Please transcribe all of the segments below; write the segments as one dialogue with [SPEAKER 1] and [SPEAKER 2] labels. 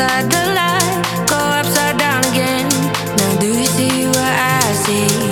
[SPEAKER 1] inside the light, go upside down again. Now do you see what I see?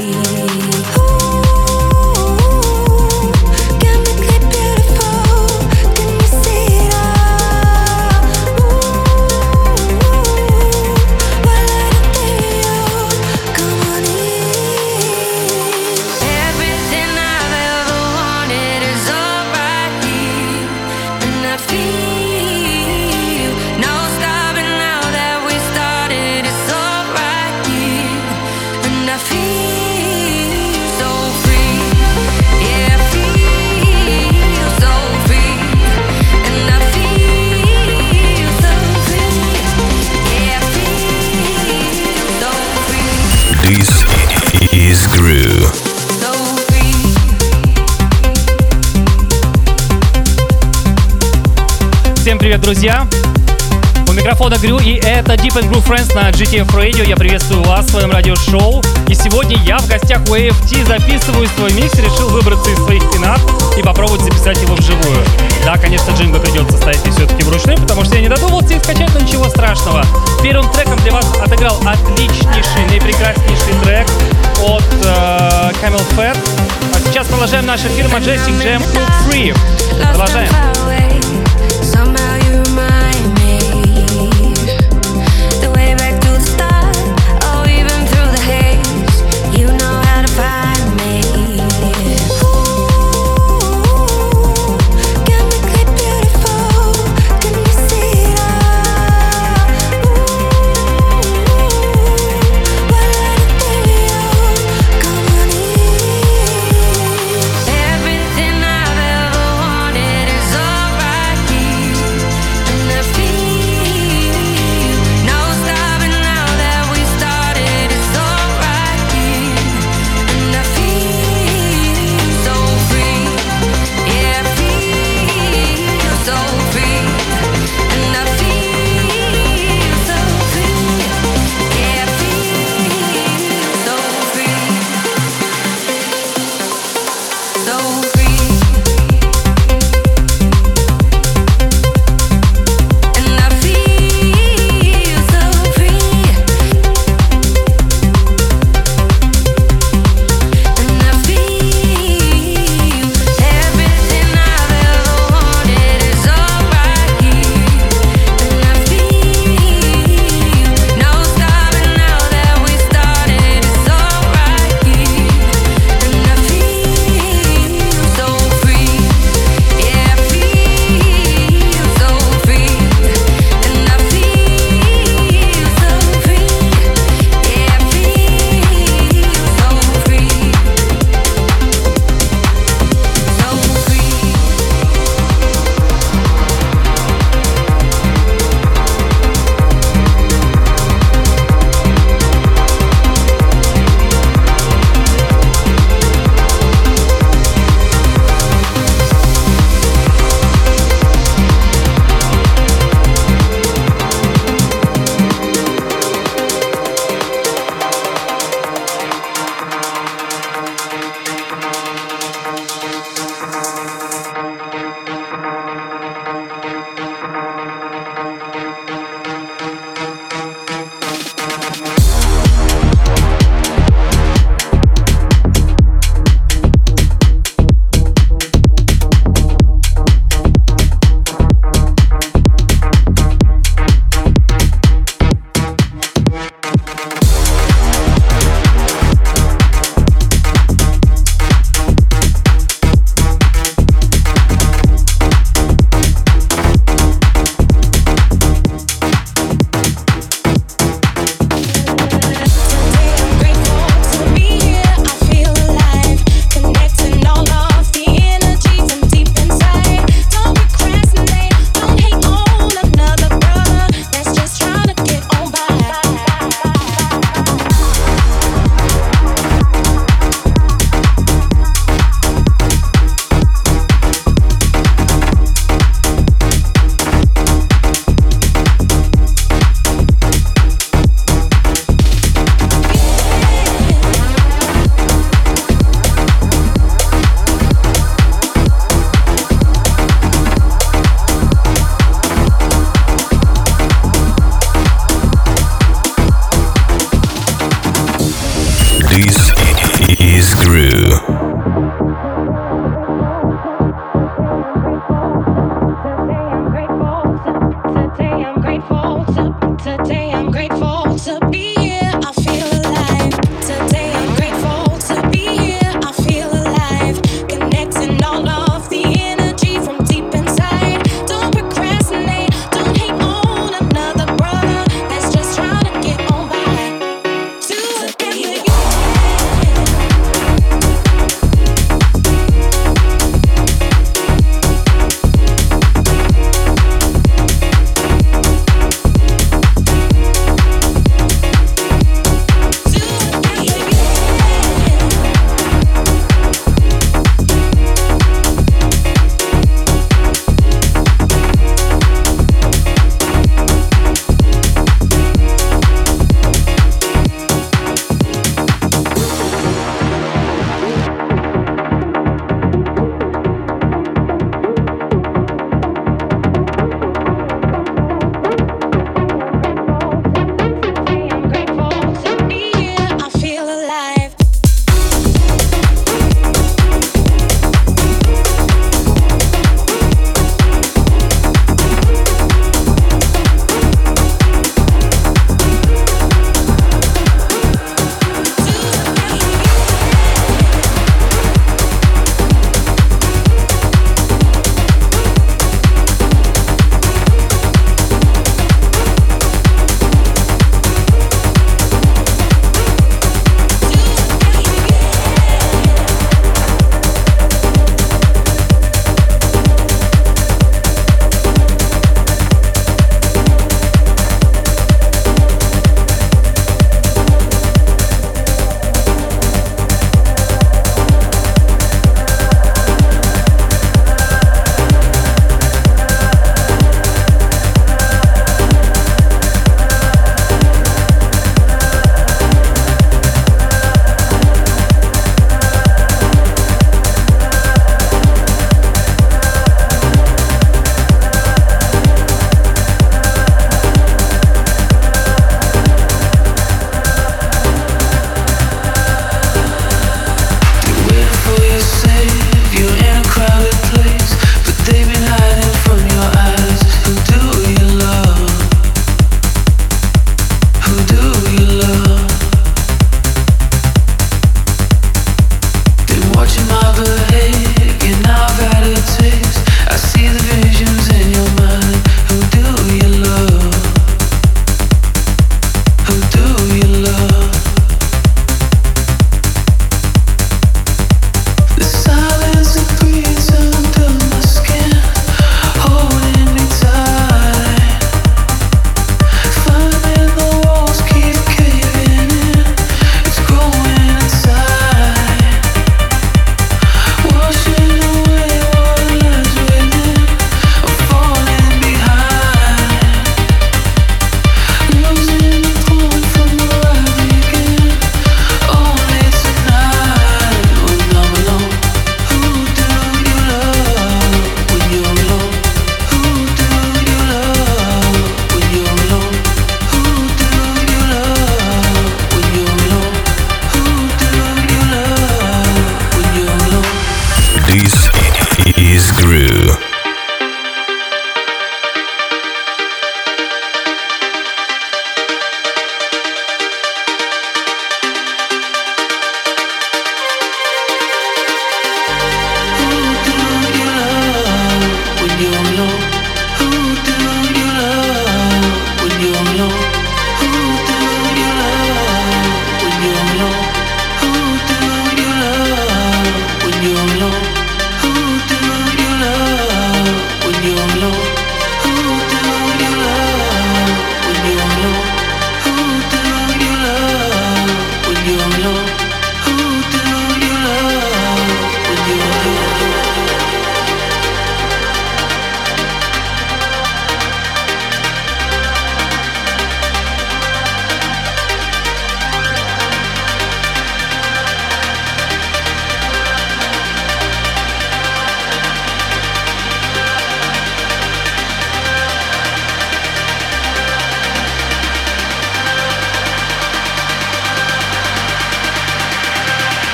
[SPEAKER 2] Друзья! У микрофона Грю, и это Deep and Groove Friends на GTF Radio. Я приветствую вас в своем радиошоу. И сегодня я в гостях у AFT записываю свой микс, решил выбраться из своих пинат и попробовать записать его вживую. Да, конечно, джингл придется ставить и все-таки вручную, потому что я не додумался их скачать, но ничего страшного. Первым треком для вас отыграл отличнейший, наипрекраснейший трек от э, Camel Fat. А сейчас продолжаем наш эфир Majestic Jam Cook. Продолжаем.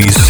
[SPEAKER 2] Please.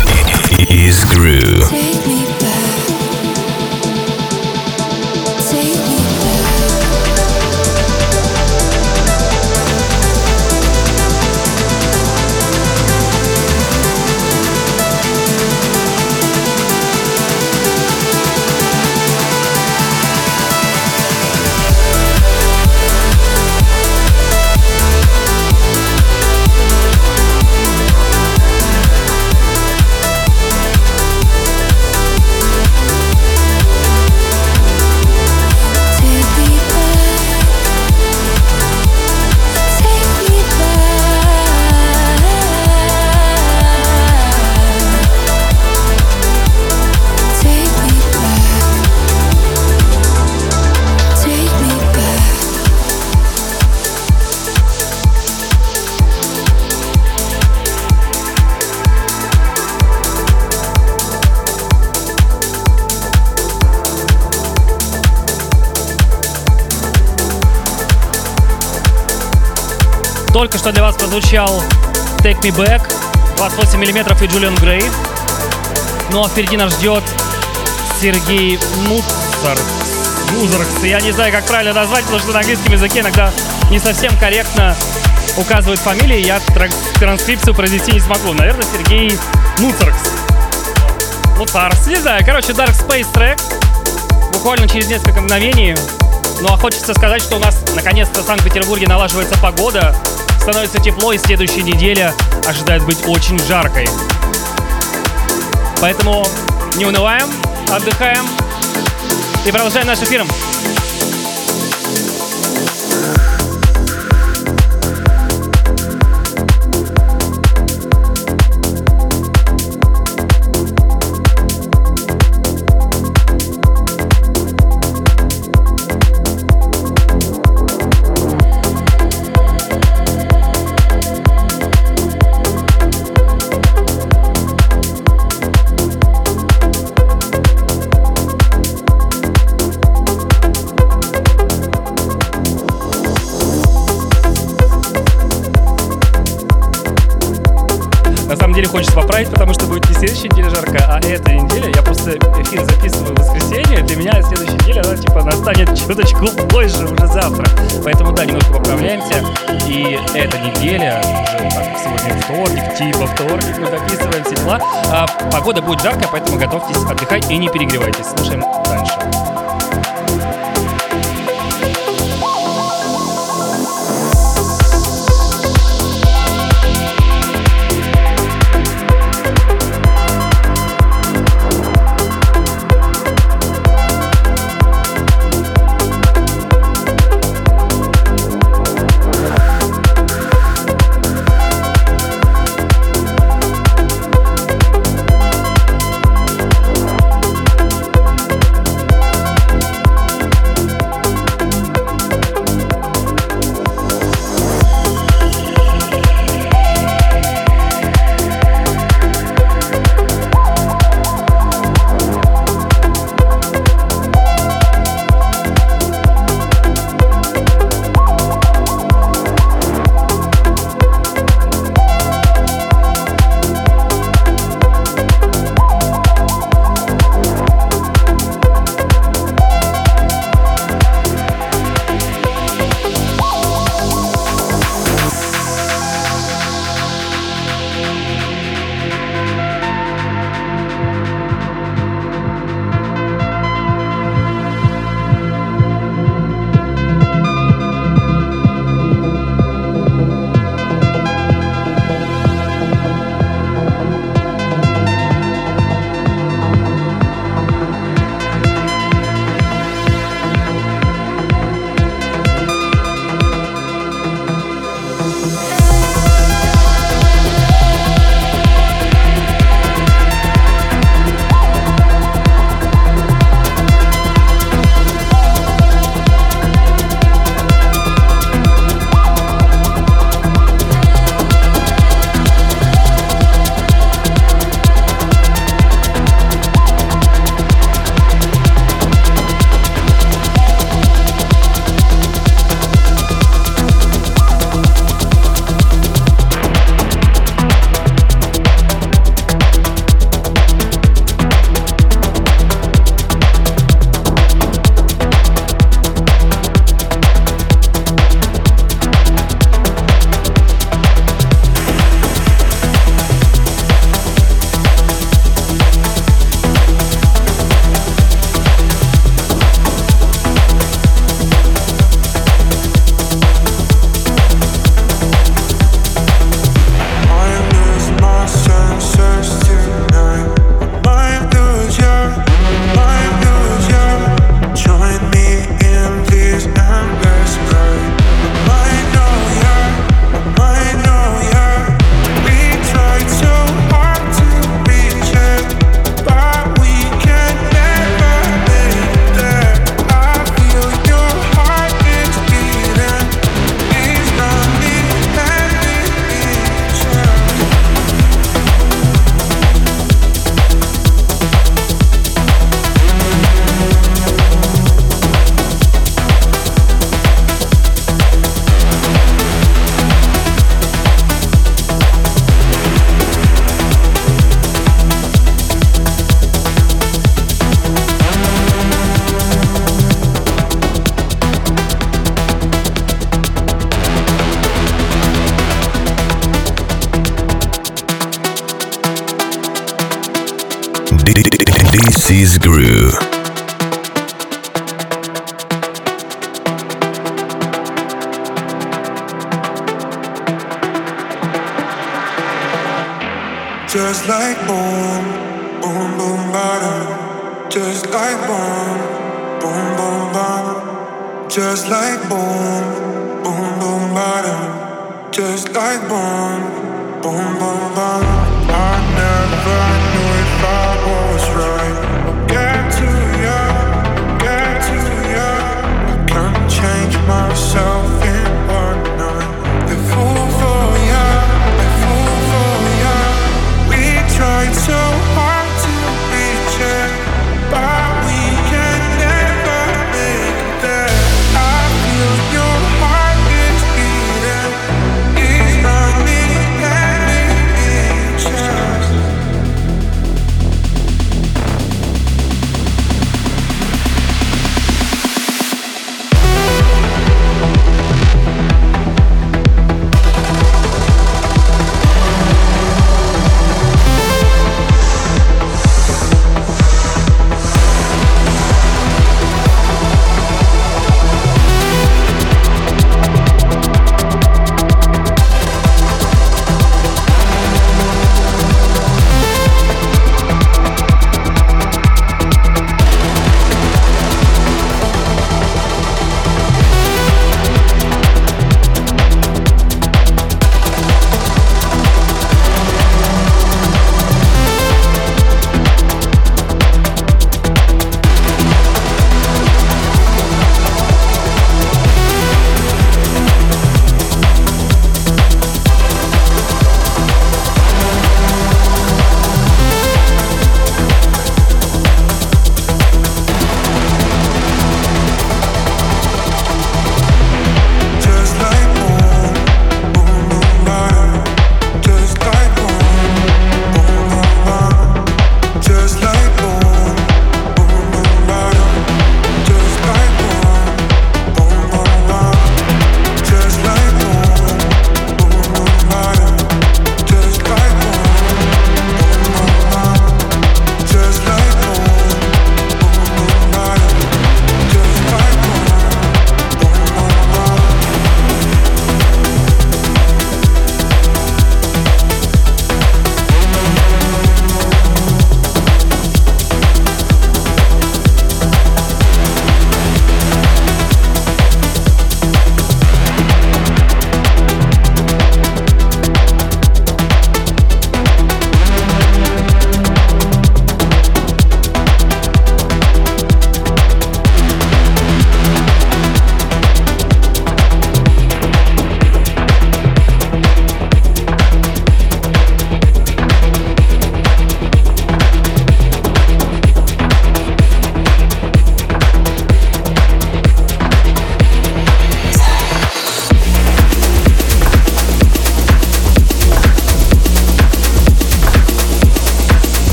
[SPEAKER 2] Что для вас прозвучал Take Me Back, 28 мм и Джулиан Грей. Ну а впереди нас ждет Сергей Муцар. Музаркс. Я не знаю, как правильно назвать, потому что на английском языке иногда не совсем корректно указывают фамилии. Я транскрипцию произвести не смогу. Наверное, Сергей Муцаркс. Муцарс. Не знаю. Короче, Dark Space трек. Буквально через несколько мгновений. Ну а хочется сказать, что у нас наконец-то в Санкт-Петербурге налаживается погода. Становится тепло, и следующая неделя ожидает быть очень жаркой. Поэтому не унываем, отдыхаем и продолжаем наш эфир. Хочется поправить, потому что будет не следующая неделя жарко, а эта неделя. Я просто эфир записываю в воскресенье. Для меня следующая неделя, она типа настанет чуточку позже, уже завтра. Поэтому да, немножко поправляемся. И эта неделя, уже так, сегодня вторник, типа вторник, мы записываем все дела. А, погода будет жаркая, поэтому готовьтесь отдыхать и не перегревайтесь. Слушаем дальше.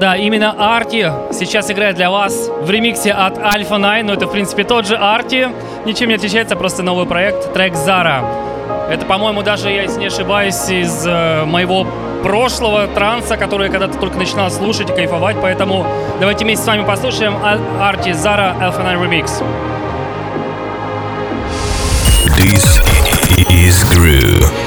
[SPEAKER 2] Да, именно Арти сейчас играет для вас в ремиксе от Alpha 9, но это, в принципе, тот же Арти, ничем не отличается, просто новый проект, трек «Зара». Это, по-моему, даже, я если не ошибаюсь, из э, моего прошлого транса, который я когда-то только начинал слушать и кайфовать, поэтому давайте вместе с вами послушаем Арти Зара Alpha 9 Remix.
[SPEAKER 1] This is Groove.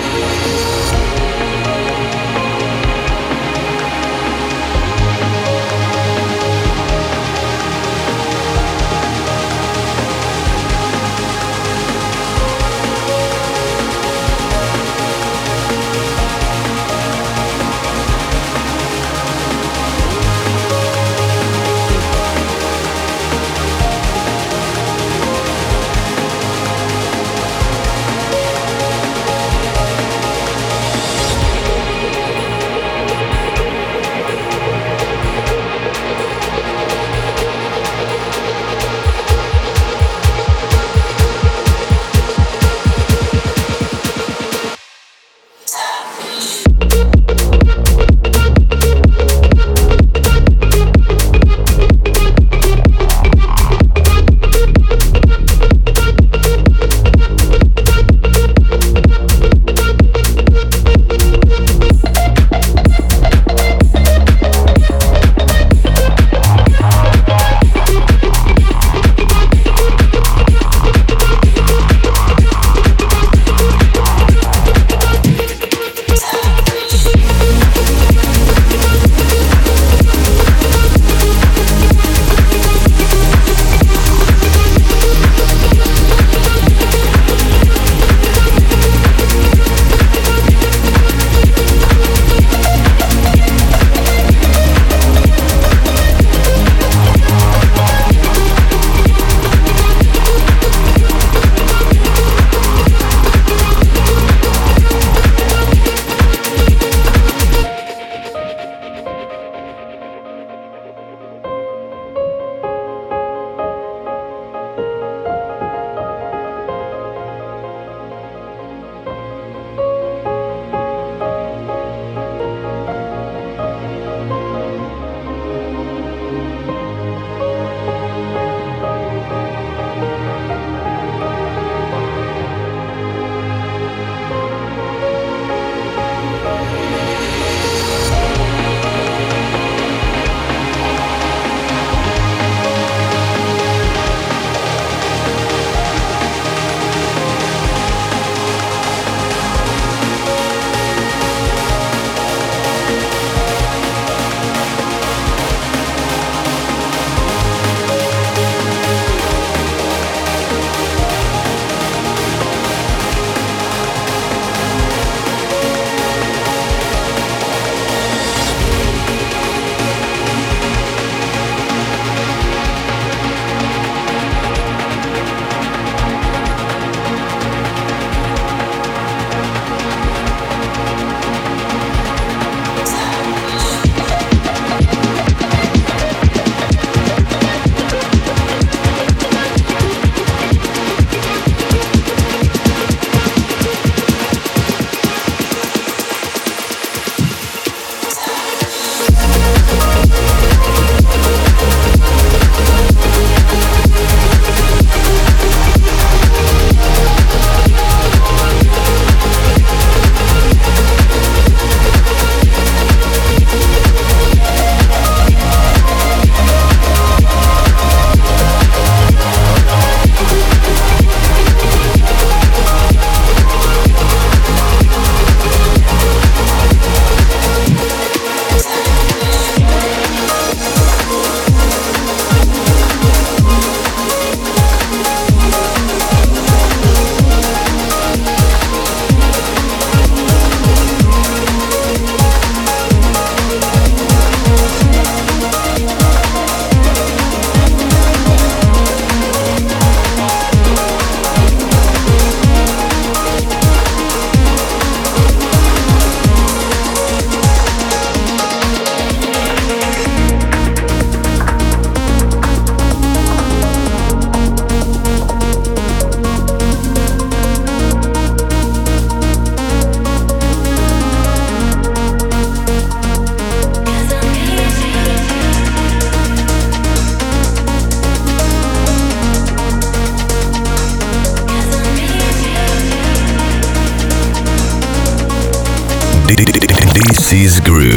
[SPEAKER 2] Groove.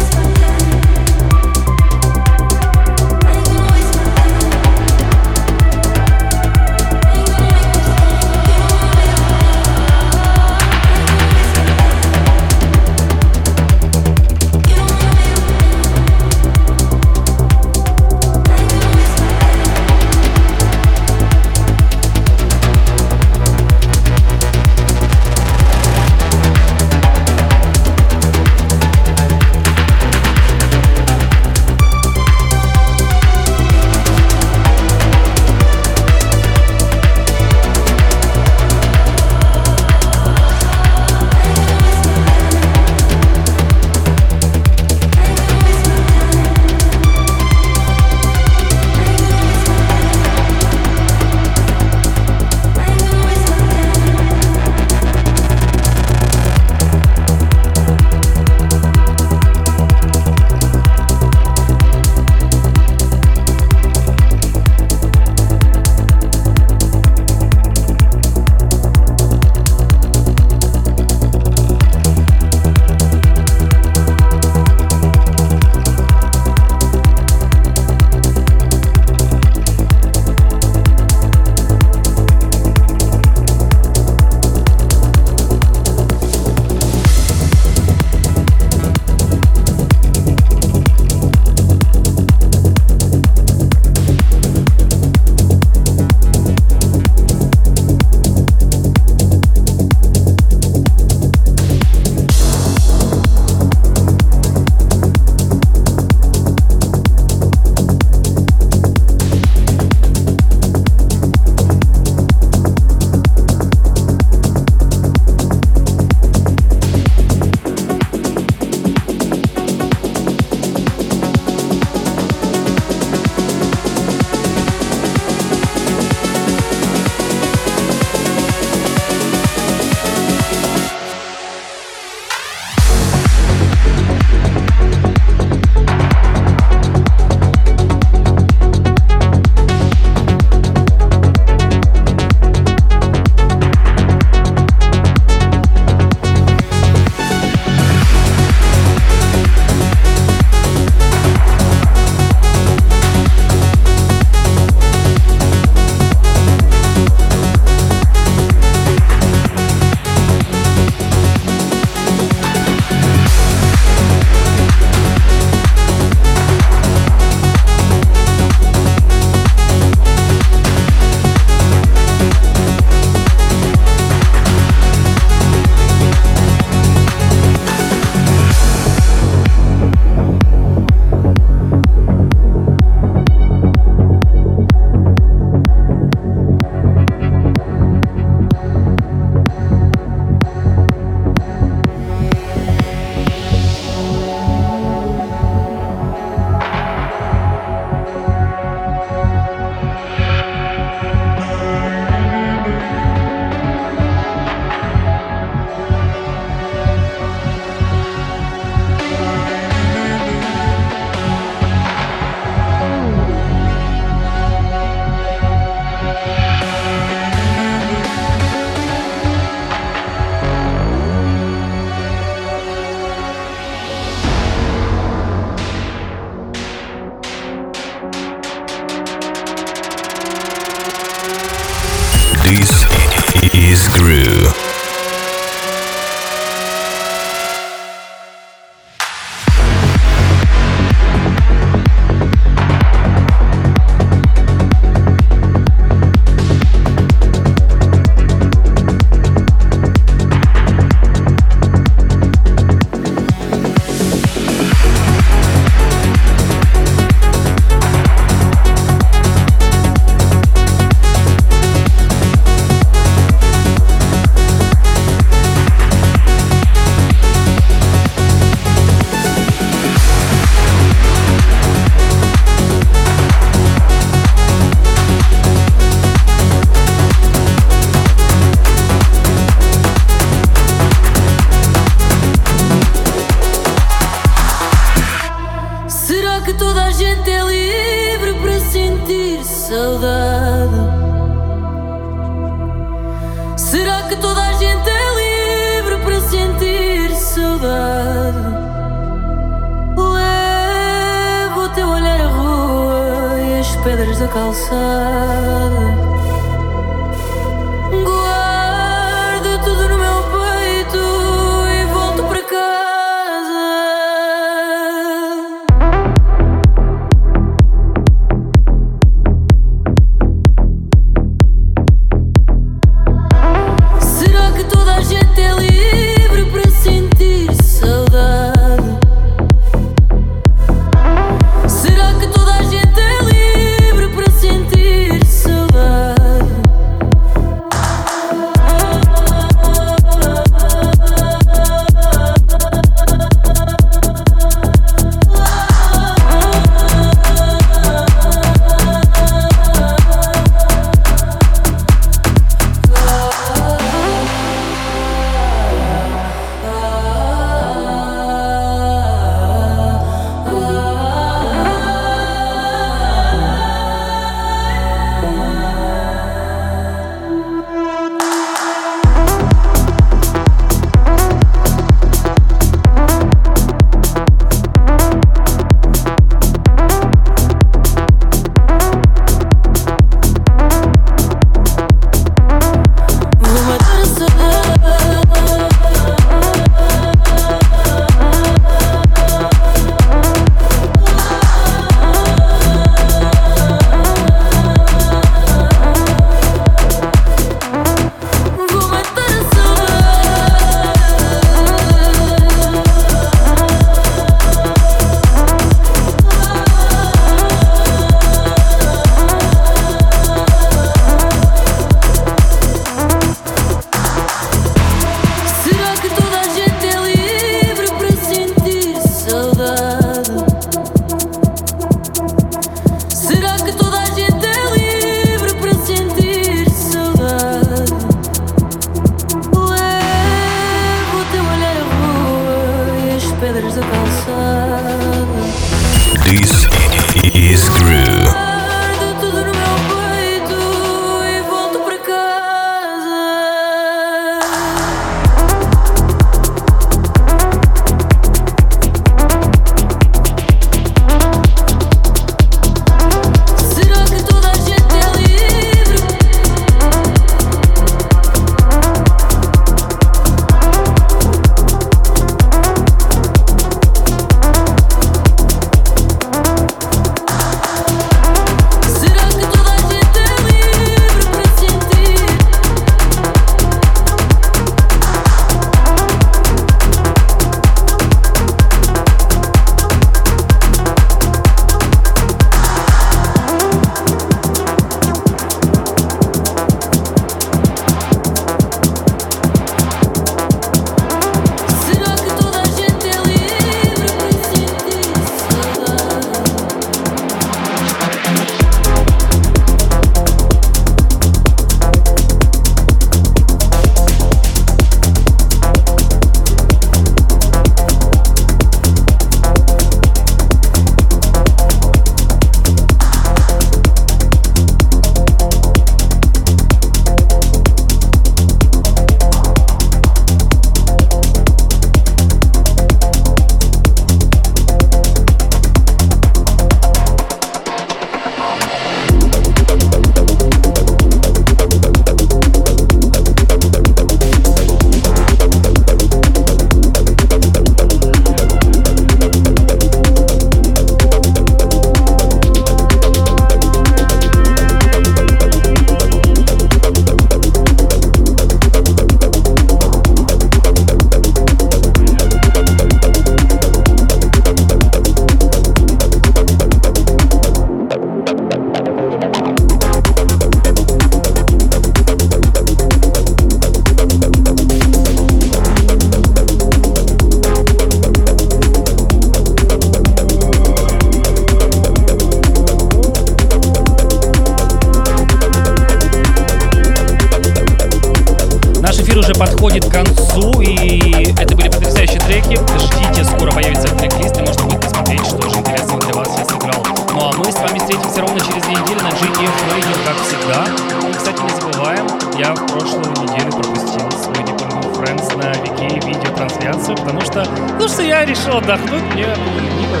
[SPEAKER 3] потому что я решил отдохнуть, мне было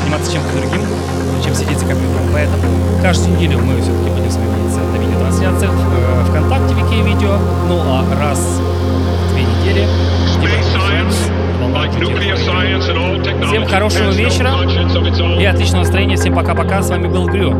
[SPEAKER 3] заниматься чем-то другим, чем сидеть за компьютером. Поэтому каждую неделю мы все-таки будем смотреться на видеотрансляциях э, ВКонтакте, Вики Видео. Ну а раз в две недели... Всем хорошего вечера и отличного настроения. Всем пока-пока. С вами был Грю.